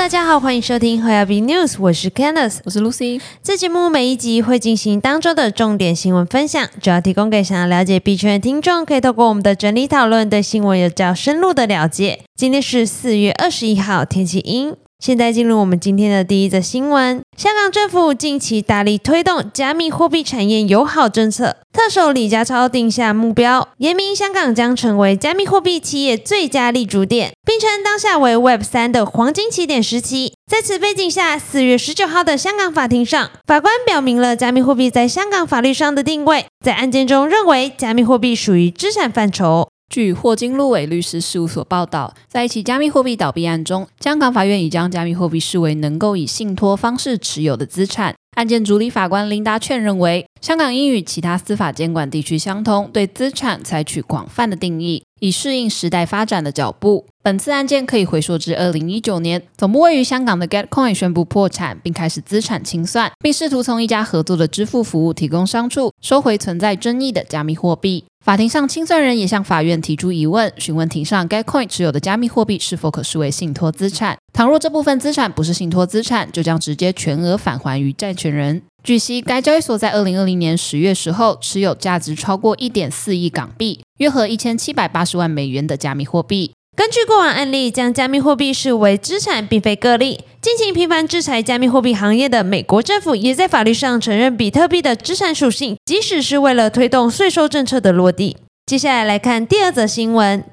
大家好，欢迎收听 h a B News，我是 Candice，我是 Lucy。这节目每一集会进行当周的重点新闻分享，主要提供给想要了解币圈的听众，可以透过我们的整理讨论，对新闻有较深入的了解。今天是四月二十一号，天气阴。现在进入我们今天的第一则新闻：香港政府近期大力推动加密货币产业友好政策，特首李家超定下目标，言明香港将成为加密货币企业最佳立足点，并称当下为 Web 三的黄金起点时期。在此背景下，四月十九号的香港法庭上，法官表明了加密货币在香港法律上的定位，在案件中认为加密货币属于资产范畴。据霍金路伟律师事务所报道，在一起加密货币倒闭案中，香港法院已将加密货币视为能够以信托方式持有的资产。案件主理法官琳达劝认为，香港应与其他司法监管地区相通，对资产采取广泛的定义，以适应时代发展的脚步。本次案件可以回溯至二零一九年，总部位于香港的 GetCoin 宣布破产，并开始资产清算，并试图从一家合作的支付服务提供商处收回存在争议的加密货币。法庭上，清算人也向法院提出疑问，询问庭上该 Coin 持有的加密货币是否可视为信托资产。倘若这部分资产不是信托资产，就将直接全额返还于债权人。据悉，该交易所在二零二零年十月时候持有价值超过一点四亿港币，约合一千七百八十万美元的加密货币。根据过往案例，将加密货币视为资产并非个例。近期频繁制裁加密货币行业的美国政府，也在法律上承认比特币的资产属性，即使是为了推动税收政策的落地。接下来来看第二则新闻。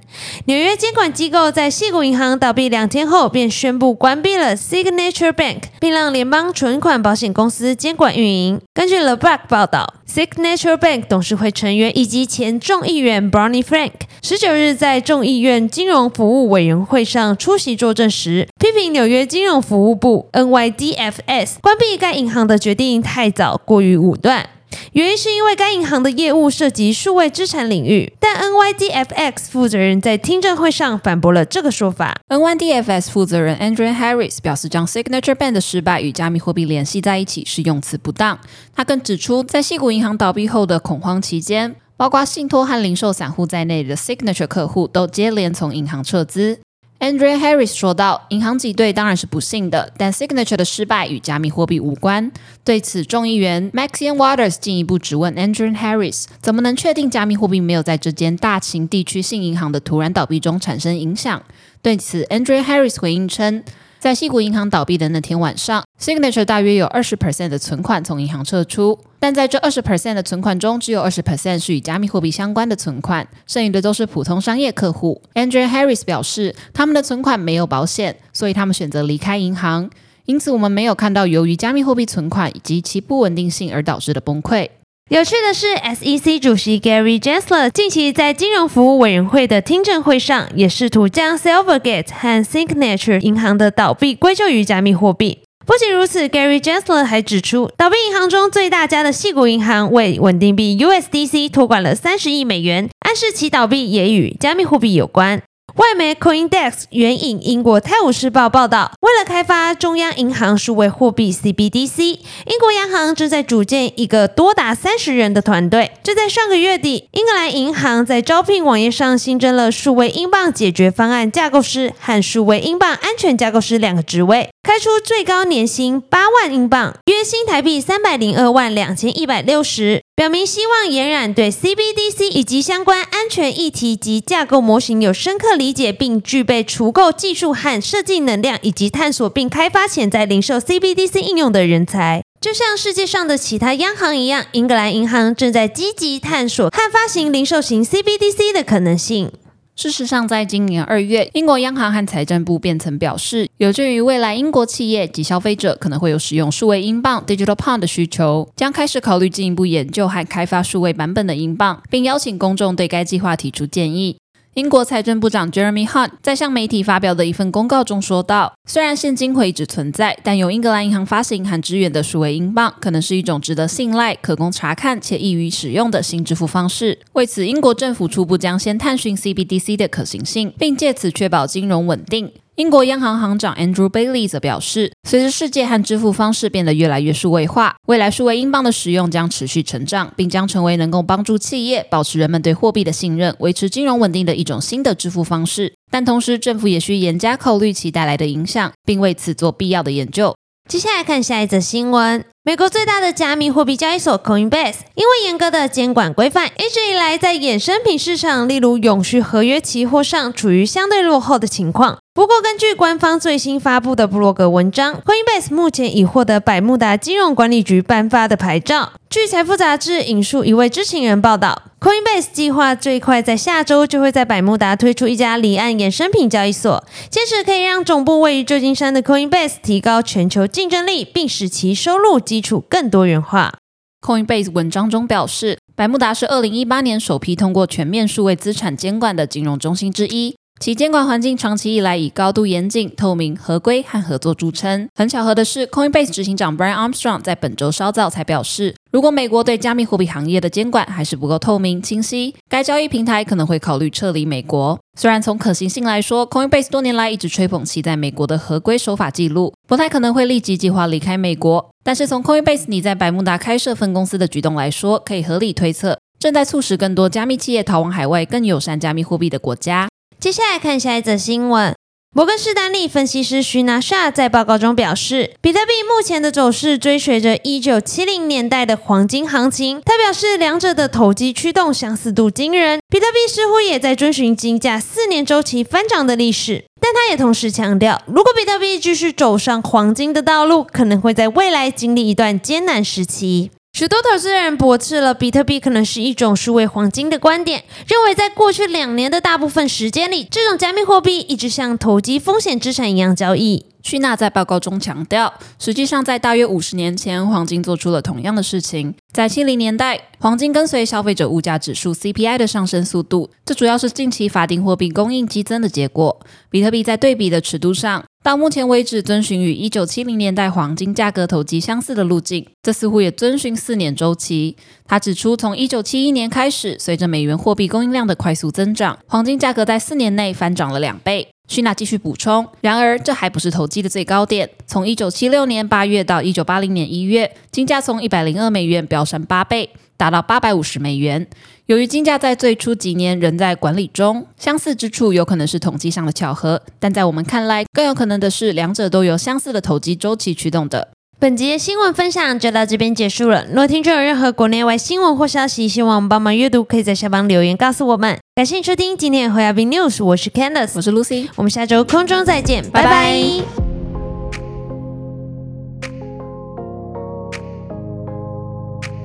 纽约监管机构在西谷银行倒闭两天后，便宣布关闭了 Signature Bank，并让联邦存款保险公司监管运营。根据 The Block 报道，Signature Bank 董事会成员以及前众议员 Barney Frank 十九日在众议院金融服务委员会上出席作证时，批评纽约金融服务部 NYDFS 关闭该银行的决定太早，过于武断。原因是因为该银行的业务涉及数位资产领域，但 NYDFX 负责人在听证会上反驳了这个说法。NYDFS 负责人 Andrew Harris 表示，将 Signature Bank 的失败与加密货币联系在一起是用词不当。他更指出，在西谷银行倒闭后的恐慌期间，包括信托和零售散户在内的 Signature 客户都接连从银行撤资。Andrea Harris 说道：“银行挤兑当然是不幸的，但 Signature 的失败与加密货币无关。”对此，众议员 Maxine Waters 进一步质问 Andrea Harris：“ 怎么能确定加密货币没有在这间大型地区性银行的突然倒闭中产生影响？”对此，Andrea Harris 回应称。在西谷银行倒闭的那天晚上，Signature 大约有二十 percent 的存款从银行撤出，但在这二十 percent 的存款中，只有二十 percent 是与加密货币相关的存款，剩余的都是普通商业客户。Andrea Harris 表示，他们的存款没有保险，所以他们选择离开银行。因此，我们没有看到由于加密货币存款以及其不稳定性而导致的崩溃。有趣的是，SEC 主席 Gary Gensler 近期在金融服务委员会的听证会上，也试图将 Silvergate 和 Signature 银行的倒闭归咎于加密货币。不仅如此，Gary Gensler 还指出，倒闭银行中最大家的细谷银行为稳定币 USDC 托管了三十亿美元，暗示其倒闭也与加密货币有关。外媒 CoinDesk 援引英国《泰晤士报》报道，为了开发中央银行数位货币 CBDC，英国央行正在组建一个多达三十人的团队。就在上个月底，英格兰银行在招聘网页上新增了数位英镑解决方案架构师和数位英镑安全架构师两个职位，开出最高年薪八万英镑，约新台币三百零二万两千一百六十。表明希望延染对 CBDC 以及相关安全议题及架构模型有深刻理解，并具备足够技术和设计能量，以及探索并开发潜在零售 CBDC 应用的人才。就像世界上的其他央行一样，英格兰银行正在积极探索和发行零售型 CBDC 的可能性。事实上，在今年二月，英国央行和财政部便曾表示，有鉴于未来英国企业及消费者可能会有使用数位英镑 （digital pound） 的需求，将开始考虑进一步研究和开发数位版本的英镑，并邀请公众对该计划提出建议。英国财政部长 Jeremy Hunt 在向媒体发表的一份公告中说道：“虽然现金会一直存在，但由英格兰银行发行和支援的数位英镑可能是一种值得信赖、可供查看且易于使用的新支付方式。为此，英国政府初步将先探寻 CBDC 的可行性，并借此确保金融稳定。”英国央行行长 Andrew Bailey 则表示，随着世界和支付方式变得越来越数位化，未来数位英镑的使用将持续成长，并将成为能够帮助企业保持人们对货币的信任、维持金融稳定的一种新的支付方式。但同时，政府也需严加考虑其带来的影响，并为此做必要的研究。接下来看下一则新闻。美国最大的加密货币交易所 Coinbase，因为严格的监管规范，一直以来在衍生品市场，例如永续合约期货上，处于相对落后的情况。不过，根据官方最新发布的布洛格文章，Coinbase 目前已获得百慕达金融管理局颁发的牌照。据财富杂志引述一位知情人报道，Coinbase 计划最快在下周就会在百慕达推出一家离岸衍生品交易所，届时可以让总部位于旧金山的 Coinbase 提高全球竞争力，并使其收入基础更多元化。Coinbase 文章中表示，百慕达是二零一八年首批通过全面数位资产监管的金融中心之一。其监管环境长期以来以高度严谨、透明、合规和合作著称。很巧合的是，Coinbase 执行长 Brian Armstrong 在本周稍早才表示，如果美国对加密货币行业的监管还是不够透明、清晰，该交易平台可能会考虑撤离美国。虽然从可行性来说，Coinbase 多年来一直吹捧其在美国的合规守法记录，不太可能会立即计划离开美国。但是从 Coinbase 你在百慕达开设分公司的举动来说，可以合理推测，正在促使更多加密企业逃往海外更友善加密货币的国家。接下来看下一则新闻。摩根士丹利分析师徐纳夏在报告中表示，比特币目前的走势追随着一九七零年代的黄金行情。他表示，两者的投机驱动相似度惊人，比特币似乎也在遵循金价四年周期翻涨的历史。但他也同时强调，如果比特币继续走上黄金的道路，可能会在未来经历一段艰难时期。许多投资人驳斥了比特币可能是一种数位黄金的观点，认为在过去两年的大部分时间里，这种加密货币一直像投机风险资产一样交易。屈纳在报告中强调，实际上在大约五十年前，黄金做出了同样的事情。在七零年代，黄金跟随消费者物价指数 CPI 的上升速度，这主要是近期法定货币供应激增的结果。比特币在对比的尺度上。到目前为止，遵循与一九七零年代黄金价格投机相似的路径，这似乎也遵循四年周期。他指出，从一九七一年开始，随着美元货币供应量的快速增长，黄金价格在四年内翻涨了两倍。徐娜继续补充，然而这还不是投机的最高点。从一九七六年八月到一九八零年一月，金价从一百零二美元飙升八倍，达到八百五十美元。由于金价在最初几年仍在管理中，相似之处有可能是统计上的巧合，但在我们看来，更有可能的是两者都由相似的投机周期驱动的。本集的新闻分享就到这边结束了。如果听众有任何国内外新闻或消息，希望我们帮忙阅读，可以在下方留言告诉我们。感谢收听今天的 h o y a b News，我是 Candice，我是 Lucy，我们下周空中再见，拜拜。